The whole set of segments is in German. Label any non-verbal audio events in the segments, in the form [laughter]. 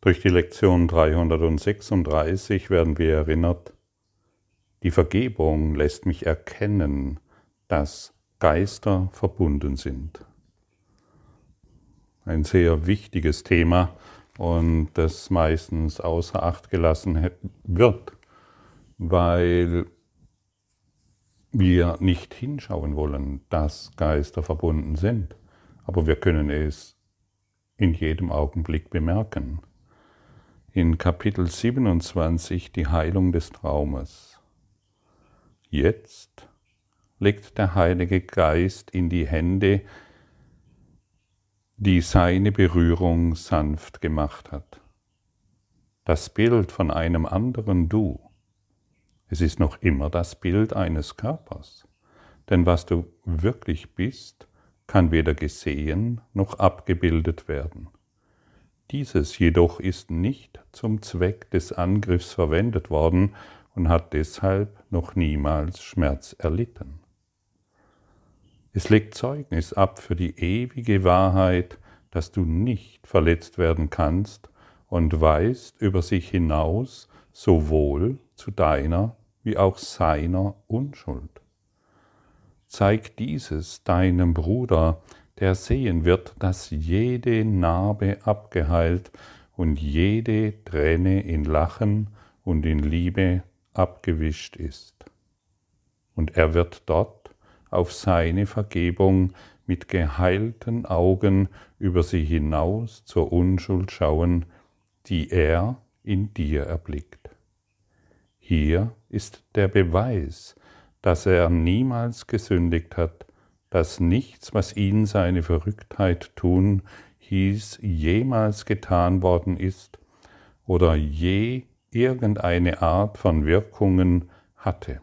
Durch die Lektion 336 werden wir erinnert, die Vergebung lässt mich erkennen, dass Geister verbunden sind. Ein sehr wichtiges Thema und das meistens außer Acht gelassen wird, weil wir nicht hinschauen wollen, dass Geister verbunden sind. Aber wir können es in jedem Augenblick bemerken in Kapitel 27 die Heilung des Traumes. Jetzt legt der Heilige Geist in die Hände, die seine Berührung sanft gemacht hat. Das Bild von einem anderen Du. Es ist noch immer das Bild eines Körpers. Denn was du wirklich bist, kann weder gesehen noch abgebildet werden. Dieses jedoch ist nicht zum Zweck des Angriffs verwendet worden und hat deshalb noch niemals Schmerz erlitten. Es legt Zeugnis ab für die ewige Wahrheit, dass du nicht verletzt werden kannst und weist über sich hinaus sowohl zu deiner wie auch seiner Unschuld. Zeig dieses deinem Bruder, der sehen wird, dass jede Narbe abgeheilt und jede Träne in Lachen und in Liebe abgewischt ist. Und er wird dort auf seine Vergebung mit geheilten Augen über sie hinaus zur Unschuld schauen, die er in dir erblickt. Hier ist der Beweis, dass er niemals gesündigt hat, dass nichts, was ihn seine Verrücktheit tun hieß, jemals getan worden ist oder je irgendeine Art von Wirkungen hatte.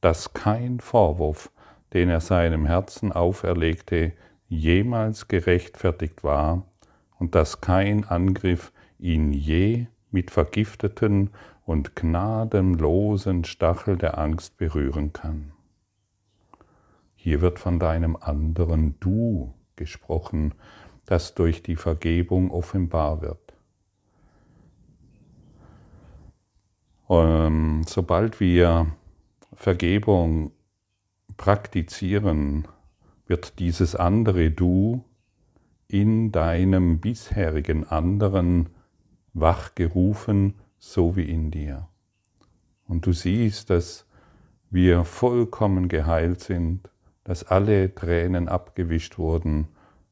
Dass kein Vorwurf, den er seinem Herzen auferlegte, jemals gerechtfertigt war und dass kein Angriff ihn je mit vergifteten und gnadenlosen Stachel der Angst berühren kann. Hier wird von deinem anderen Du gesprochen, das durch die Vergebung offenbar wird. Ähm, sobald wir Vergebung praktizieren, wird dieses andere Du in deinem bisherigen anderen wachgerufen, so wie in dir. Und du siehst, dass wir vollkommen geheilt sind dass alle Tränen abgewischt wurden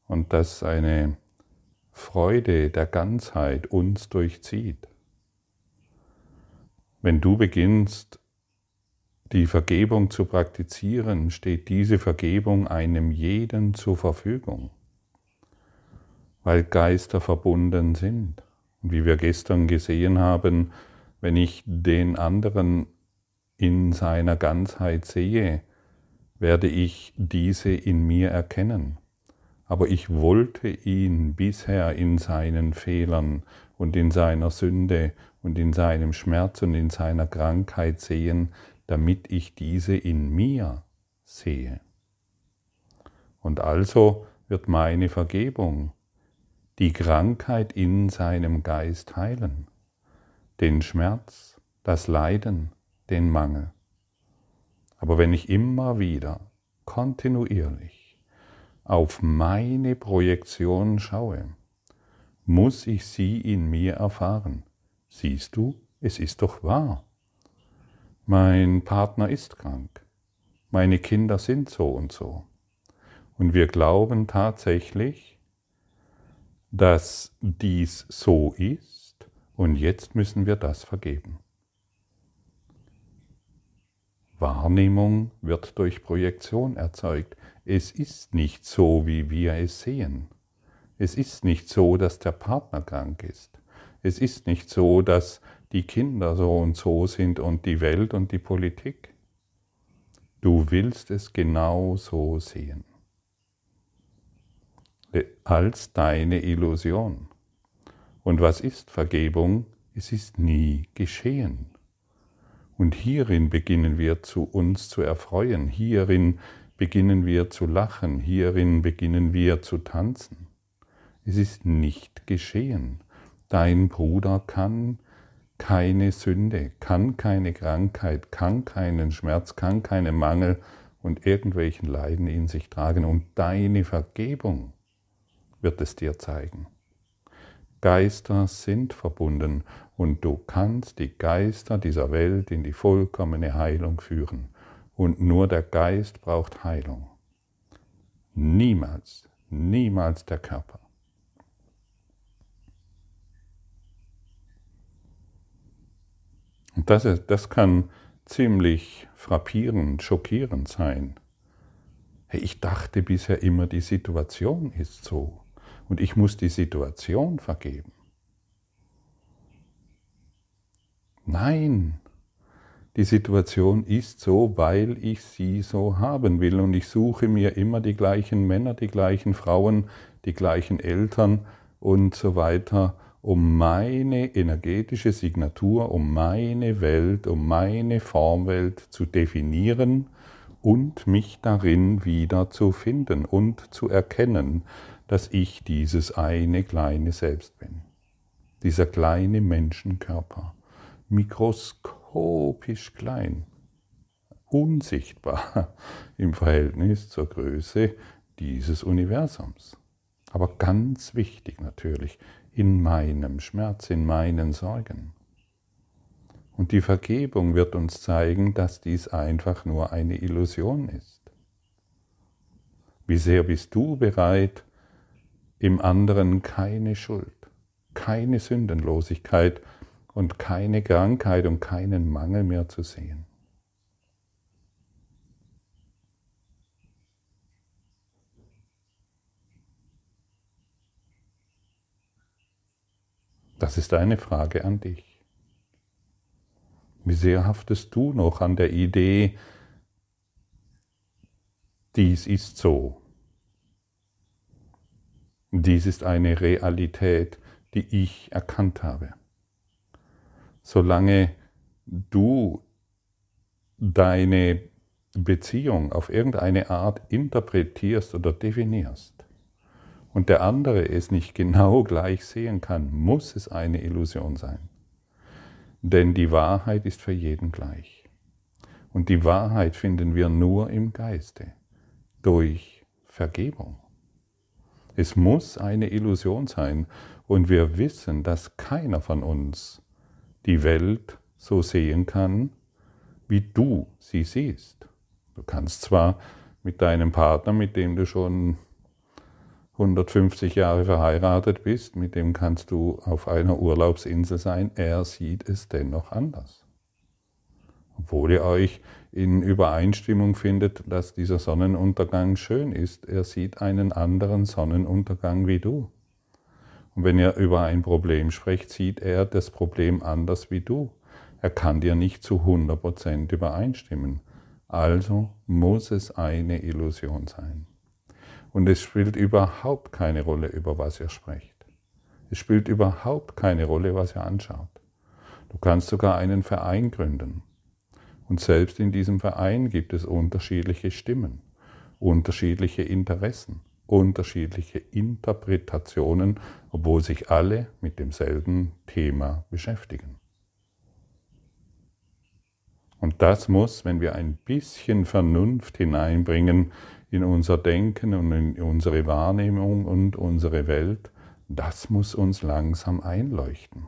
und dass eine Freude der Ganzheit uns durchzieht. Wenn du beginnst, die Vergebung zu praktizieren, steht diese Vergebung einem jeden zur Verfügung, weil Geister verbunden sind. Und wie wir gestern gesehen haben, wenn ich den anderen in seiner Ganzheit sehe, werde ich diese in mir erkennen. Aber ich wollte ihn bisher in seinen Fehlern und in seiner Sünde und in seinem Schmerz und in seiner Krankheit sehen, damit ich diese in mir sehe. Und also wird meine Vergebung die Krankheit in seinem Geist heilen, den Schmerz, das Leiden, den Mangel. Aber wenn ich immer wieder kontinuierlich auf meine Projektion schaue, muss ich sie in mir erfahren. Siehst du, es ist doch wahr. Mein Partner ist krank. Meine Kinder sind so und so. Und wir glauben tatsächlich, dass dies so ist und jetzt müssen wir das vergeben. Wahrnehmung wird durch Projektion erzeugt. Es ist nicht so, wie wir es sehen. Es ist nicht so, dass der Partner krank ist. Es ist nicht so, dass die Kinder so und so sind und die Welt und die Politik. Du willst es genau so sehen. Als deine Illusion. Und was ist Vergebung? Es ist nie geschehen. Und hierin beginnen wir zu uns zu erfreuen, hierin beginnen wir zu lachen, hierin beginnen wir zu tanzen. Es ist nicht geschehen. Dein Bruder kann keine Sünde, kann keine Krankheit, kann keinen Schmerz, kann keinen Mangel und irgendwelchen Leiden in sich tragen. Und deine Vergebung wird es dir zeigen. Geister sind verbunden und du kannst die Geister dieser Welt in die vollkommene Heilung führen. Und nur der Geist braucht Heilung. Niemals, niemals der Körper. Und das, ist, das kann ziemlich frappierend, schockierend sein. Ich dachte bisher immer, die Situation ist so und ich muss die Situation vergeben. Nein, die Situation ist so, weil ich sie so haben will und ich suche mir immer die gleichen Männer, die gleichen Frauen, die gleichen Eltern und so weiter, um meine energetische Signatur, um meine Welt, um meine Formwelt zu definieren und mich darin wieder zu finden und zu erkennen, dass ich dieses eine kleine Selbst bin. Dieser kleine Menschenkörper, mikroskopisch klein, unsichtbar [laughs] im Verhältnis zur Größe dieses Universums. Aber ganz wichtig natürlich, in meinem Schmerz, in meinen Sorgen. Und die Vergebung wird uns zeigen, dass dies einfach nur eine Illusion ist. Wie sehr bist du bereit, im anderen keine Schuld, keine Sündenlosigkeit und keine Krankheit und keinen Mangel mehr zu sehen? Das ist eine Frage an dich. Wie sehr haftest du noch an der Idee, dies ist so? Dies ist eine Realität, die ich erkannt habe. Solange du deine Beziehung auf irgendeine Art interpretierst oder definierst, und der andere es nicht genau gleich sehen kann, muss es eine Illusion sein. Denn die Wahrheit ist für jeden gleich. Und die Wahrheit finden wir nur im Geiste, durch Vergebung. Es muss eine Illusion sein und wir wissen, dass keiner von uns die Welt so sehen kann, wie du sie siehst. Du kannst zwar mit deinem Partner, mit dem du schon 150 Jahre verheiratet bist, mit dem kannst du auf einer Urlaubsinsel sein, er sieht es dennoch anders. Obwohl ihr euch in Übereinstimmung findet, dass dieser Sonnenuntergang schön ist, er sieht einen anderen Sonnenuntergang wie du. Und wenn ihr über ein Problem sprecht, sieht er das Problem anders wie du. Er kann dir nicht zu 100% übereinstimmen. Also muss es eine Illusion sein. Und es spielt überhaupt keine Rolle, über was ihr sprecht. Es spielt überhaupt keine Rolle, was ihr anschaut. Du kannst sogar einen Verein gründen. Und selbst in diesem Verein gibt es unterschiedliche Stimmen, unterschiedliche Interessen, unterschiedliche Interpretationen, obwohl sich alle mit demselben Thema beschäftigen. Und das muss, wenn wir ein bisschen Vernunft hineinbringen, in unser Denken und in unsere Wahrnehmung und unsere Welt, das muss uns langsam einleuchten.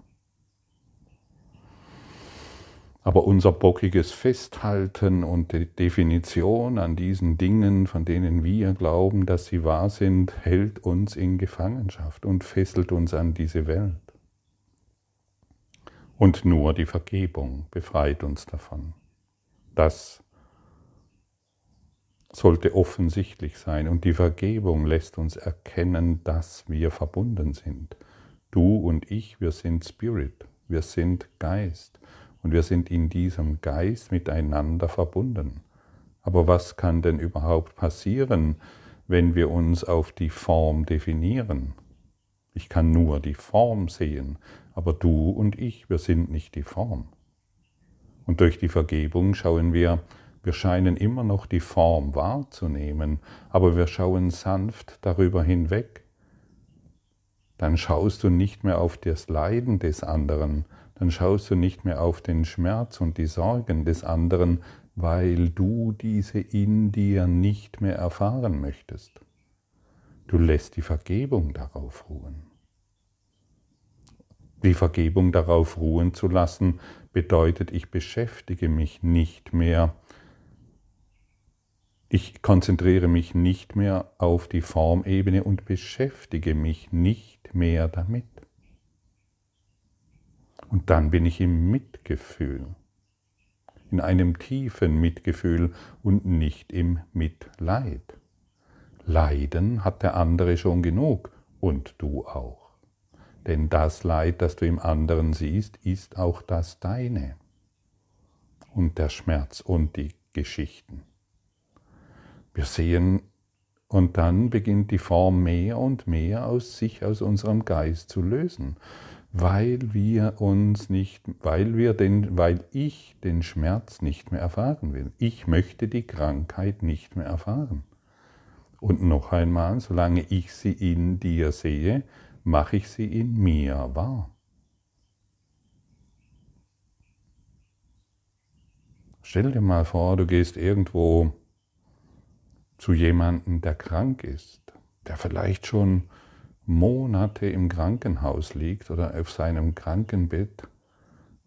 Aber unser bockiges Festhalten und die Definition an diesen Dingen, von denen wir glauben, dass sie wahr sind, hält uns in Gefangenschaft und fesselt uns an diese Welt. Und nur die Vergebung befreit uns davon. Das sollte offensichtlich sein und die Vergebung lässt uns erkennen, dass wir verbunden sind. Du und ich, wir sind Spirit, wir sind Geist und wir sind in diesem Geist miteinander verbunden. Aber was kann denn überhaupt passieren, wenn wir uns auf die Form definieren? Ich kann nur die Form sehen, aber du und ich, wir sind nicht die Form. Und durch die Vergebung schauen wir, wir scheinen immer noch die Form wahrzunehmen, aber wir schauen sanft darüber hinweg. dann schaust du nicht mehr auf das Leiden des anderen, dann schaust du nicht mehr auf den Schmerz und die Sorgen des anderen, weil du diese in dir nicht mehr erfahren möchtest. Du lässt die Vergebung darauf ruhen. Die Vergebung darauf ruhen zu lassen, bedeutet, ich beschäftige mich nicht mehr, ich konzentriere mich nicht mehr auf die Formebene und beschäftige mich nicht mehr damit. Und dann bin ich im Mitgefühl, in einem tiefen Mitgefühl und nicht im Mitleid. Leiden hat der andere schon genug und du auch. Denn das Leid, das du im anderen siehst, ist auch das deine. Und der Schmerz und die Geschichten. Wir sehen, und dann beginnt die Form mehr und mehr aus sich, aus unserem Geist zu lösen weil wir uns nicht, weil wir den, weil ich den Schmerz nicht mehr erfahren will. Ich möchte die Krankheit nicht mehr erfahren. Und noch einmal, solange ich sie in dir sehe, mache ich sie in mir wahr. Stell dir mal vor, du gehst irgendwo zu jemandem, der krank ist, der vielleicht schon Monate im Krankenhaus liegt oder auf seinem Krankenbett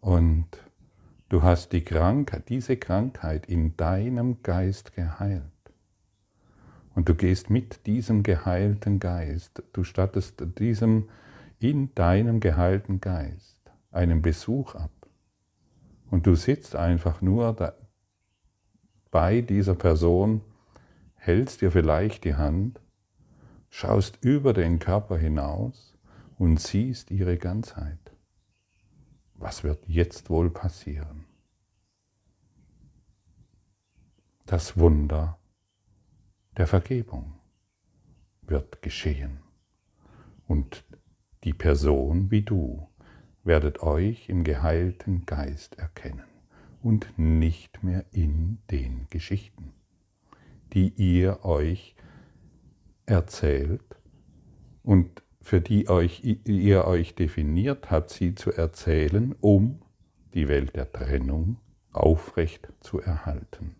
und du hast die Krankheit, diese Krankheit in deinem Geist geheilt. Und du gehst mit diesem geheilten Geist, du stattest diesem in deinem geheilten Geist einen Besuch ab. Und du sitzt einfach nur da, bei dieser Person, hältst dir vielleicht die Hand schaust über den Körper hinaus und siehst ihre Ganzheit. Was wird jetzt wohl passieren? Das Wunder der Vergebung wird geschehen. Und die Person wie du werdet euch im geheilten Geist erkennen und nicht mehr in den Geschichten, die ihr euch erzählt und für die euch, ihr euch definiert habt, sie zu erzählen, um die Welt der Trennung aufrecht zu erhalten.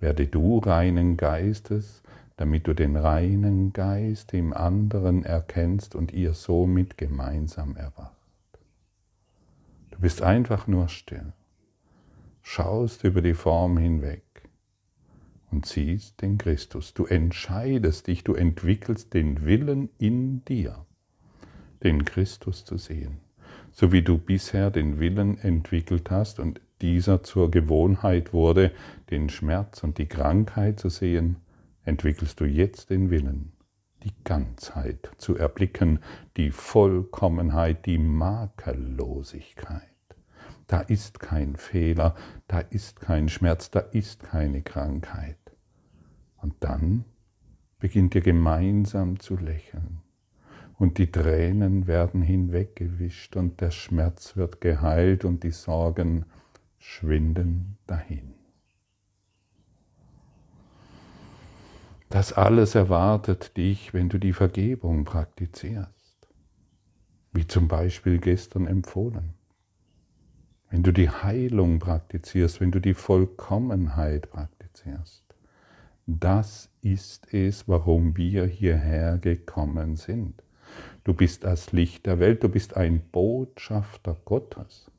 Werde du reinen Geistes, damit du den reinen Geist im anderen erkennst und ihr somit gemeinsam erwacht. Du bist einfach nur still, schaust über die Form hinweg und siehst den Christus. Du entscheidest dich, du entwickelst den Willen in dir, den Christus zu sehen. So wie du bisher den Willen entwickelt hast und dieser zur Gewohnheit wurde, den Schmerz und die Krankheit zu sehen, entwickelst du jetzt den Willen, die Ganzheit zu erblicken, die Vollkommenheit, die Makellosigkeit. Da ist kein Fehler, da ist kein Schmerz, da ist keine Krankheit. Und dann beginnt ihr gemeinsam zu lächeln. Und die Tränen werden hinweggewischt und der Schmerz wird geheilt und die Sorgen schwinden dahin. Das alles erwartet dich, wenn du die Vergebung praktizierst, wie zum Beispiel gestern empfohlen. Wenn du die Heilung praktizierst, wenn du die Vollkommenheit praktizierst. Das ist es, warum wir hierher gekommen sind. Du bist das Licht der Welt, du bist ein Botschafter Gottes.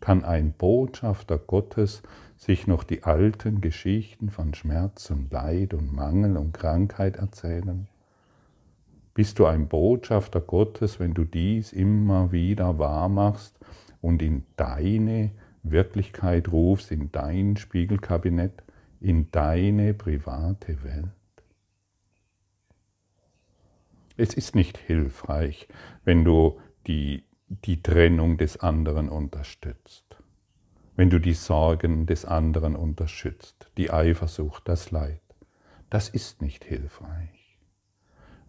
Kann ein Botschafter Gottes sich noch die alten Geschichten von Schmerz und Leid und Mangel und Krankheit erzählen? Bist du ein Botschafter Gottes, wenn du dies immer wieder wahr machst und in deine Wirklichkeit rufst, in dein Spiegelkabinett? In deine private Welt. Es ist nicht hilfreich, wenn du die, die Trennung des anderen unterstützt, wenn du die Sorgen des anderen unterstützt, die Eifersucht, das Leid. Das ist nicht hilfreich.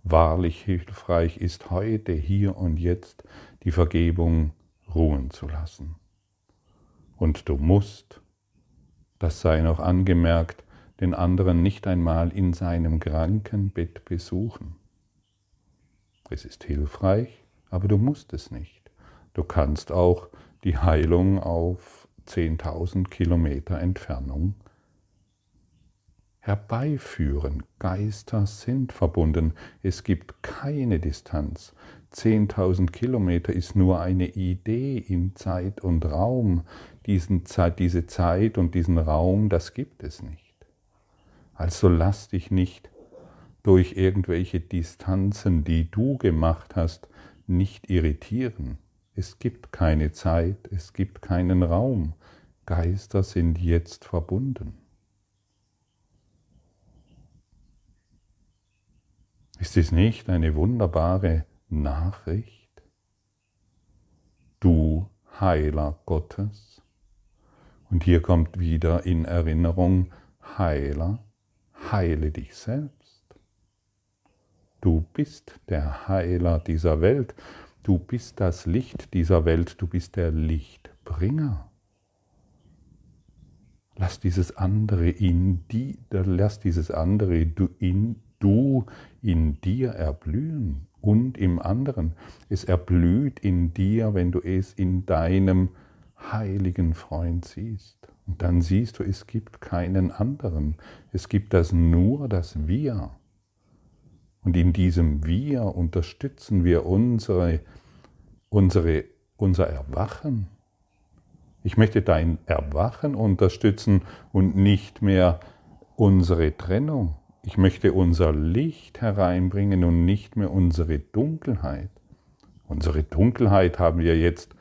Wahrlich hilfreich ist heute, hier und jetzt die Vergebung ruhen zu lassen. Und du musst das sei noch angemerkt, den anderen nicht einmal in seinem Krankenbett besuchen. Es ist hilfreich, aber du musst es nicht. Du kannst auch die Heilung auf 10.000 Kilometer Entfernung herbeiführen. Geister sind verbunden. Es gibt keine Distanz. 10.000 Kilometer ist nur eine Idee in Zeit und Raum. Diesen Zeit, diese Zeit und diesen Raum, das gibt es nicht. Also lass dich nicht durch irgendwelche Distanzen, die du gemacht hast, nicht irritieren. Es gibt keine Zeit, es gibt keinen Raum. Geister sind jetzt verbunden. Ist es nicht eine wunderbare Nachricht? Du Heiler Gottes. Und hier kommt wieder in Erinnerung, Heiler, heile dich selbst. Du bist der Heiler dieser Welt, du bist das Licht dieser Welt, du bist der Lichtbringer. Lass dieses andere in die, lass dieses andere du in du in dir erblühen und im anderen. Es erblüht in dir, wenn du es in deinem heiligen Freund siehst. Und dann siehst du, es gibt keinen anderen. Es gibt das nur, das Wir. Und in diesem Wir unterstützen wir unsere, unsere, unser Erwachen. Ich möchte dein Erwachen unterstützen und nicht mehr unsere Trennung. Ich möchte unser Licht hereinbringen und nicht mehr unsere Dunkelheit. Unsere Dunkelheit haben wir jetzt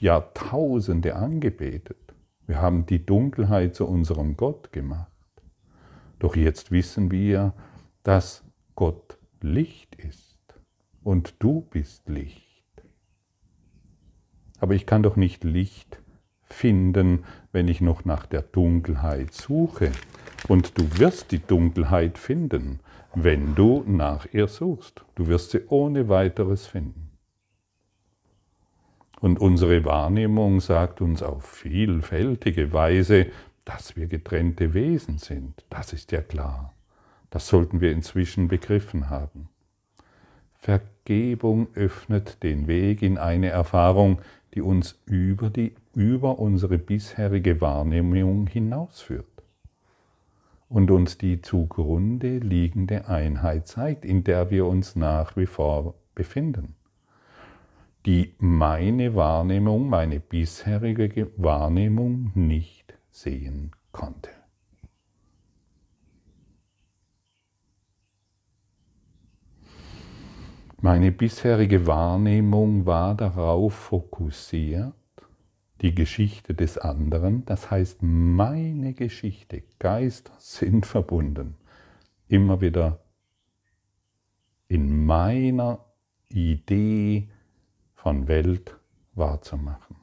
Jahrtausende angebetet. Wir haben die Dunkelheit zu unserem Gott gemacht. Doch jetzt wissen wir, dass Gott Licht ist und du bist Licht. Aber ich kann doch nicht Licht finden, wenn ich noch nach der Dunkelheit suche. Und du wirst die Dunkelheit finden, wenn du nach ihr suchst. Du wirst sie ohne weiteres finden. Und unsere Wahrnehmung sagt uns auf vielfältige Weise, dass wir getrennte Wesen sind. Das ist ja klar. Das sollten wir inzwischen begriffen haben. Vergebung öffnet den Weg in eine Erfahrung, die uns über, die, über unsere bisherige Wahrnehmung hinausführt und uns die zugrunde liegende Einheit zeigt, in der wir uns nach wie vor befinden, die meine Wahrnehmung, meine bisherige Wahrnehmung nicht sehen konnte. Meine bisherige Wahrnehmung war darauf fokussiert, die Geschichte des anderen, das heißt meine Geschichte. Geister sind verbunden. Immer wieder in meiner Idee von Welt wahrzumachen.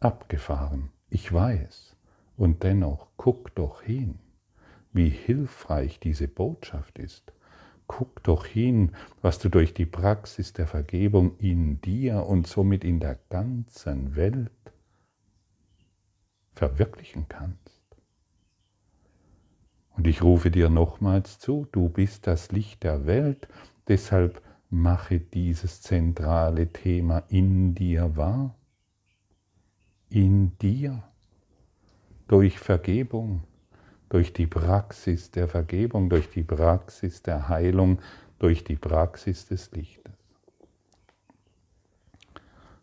Abgefahren, ich weiß. Und dennoch, guck doch hin, wie hilfreich diese Botschaft ist. Guck doch hin, was du durch die Praxis der Vergebung in dir und somit in der ganzen Welt verwirklichen kannst. Und ich rufe dir nochmals zu, du bist das Licht der Welt, deshalb mache dieses zentrale Thema in dir wahr. In dir, durch Vergebung, durch die Praxis der Vergebung, durch die Praxis der Heilung, durch die Praxis des Lichtes.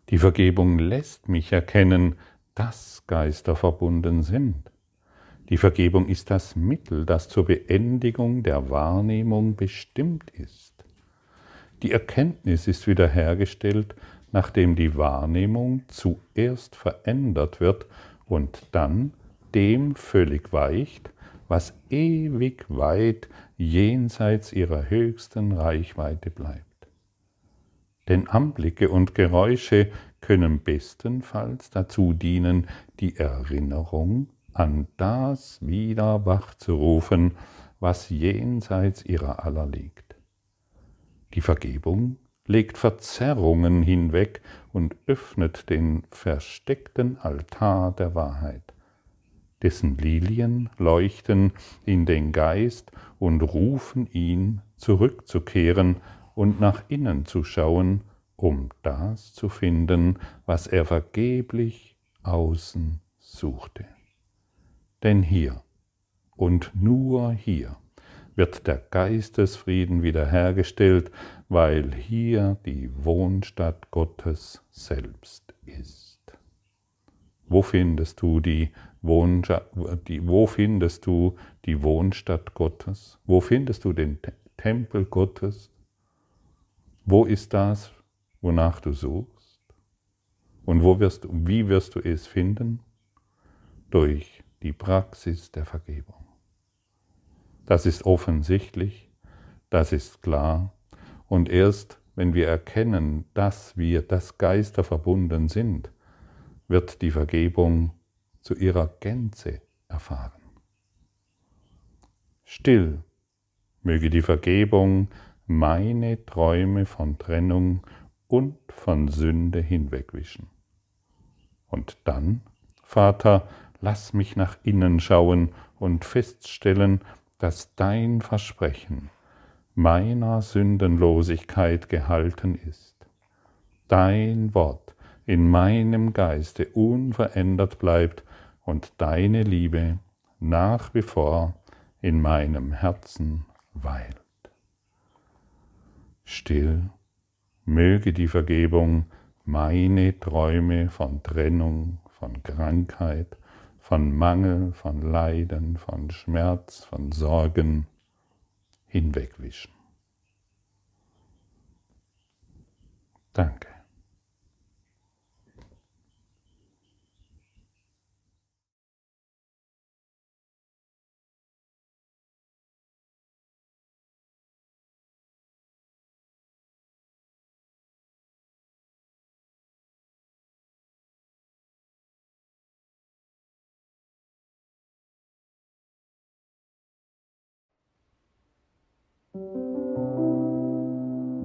Die Vergebung lässt mich erkennen, dass Geister verbunden sind. Die Vergebung ist das Mittel, das zur Beendigung der Wahrnehmung bestimmt ist. Die Erkenntnis ist wiederhergestellt, nachdem die Wahrnehmung zuerst verändert wird und dann dem völlig weicht, was ewig weit jenseits ihrer höchsten Reichweite bleibt. Denn Anblicke und Geräusche können bestenfalls dazu dienen, die Erinnerung an das wieder wachzurufen, was jenseits ihrer aller liegt. Die Vergebung legt Verzerrungen hinweg und öffnet den versteckten Altar der Wahrheit. Dessen Lilien leuchten in den Geist und rufen ihn zurückzukehren und nach innen zu schauen, um das zu finden, was er vergeblich außen suchte. Denn hier und nur hier wird der Geistesfrieden wiederhergestellt, weil hier die Wohnstadt Gottes selbst ist. Wo findest du die, wo findest du die Wohnstadt Gottes? Wo findest du den Tempel Gottes? Wo ist das, wonach du suchst? Und wo wirst, wie wirst du es finden? Durch die Praxis der Vergebung. Das ist offensichtlich, das ist klar. Und erst wenn wir erkennen, dass wir das Geister verbunden sind, wird die Vergebung zu ihrer Gänze erfahren. Still möge die Vergebung meine Träume von Trennung und von Sünde hinwegwischen. Und dann, Vater, lass mich nach innen schauen und feststellen, dass dein Versprechen meiner Sündenlosigkeit gehalten ist. Dein Wort in meinem Geiste unverändert bleibt und deine Liebe nach wie vor in meinem Herzen weilt. Still möge die Vergebung meine Träume von Trennung, von Krankheit, von Mangel, von Leiden, von Schmerz, von Sorgen hinwegwischen. Danke.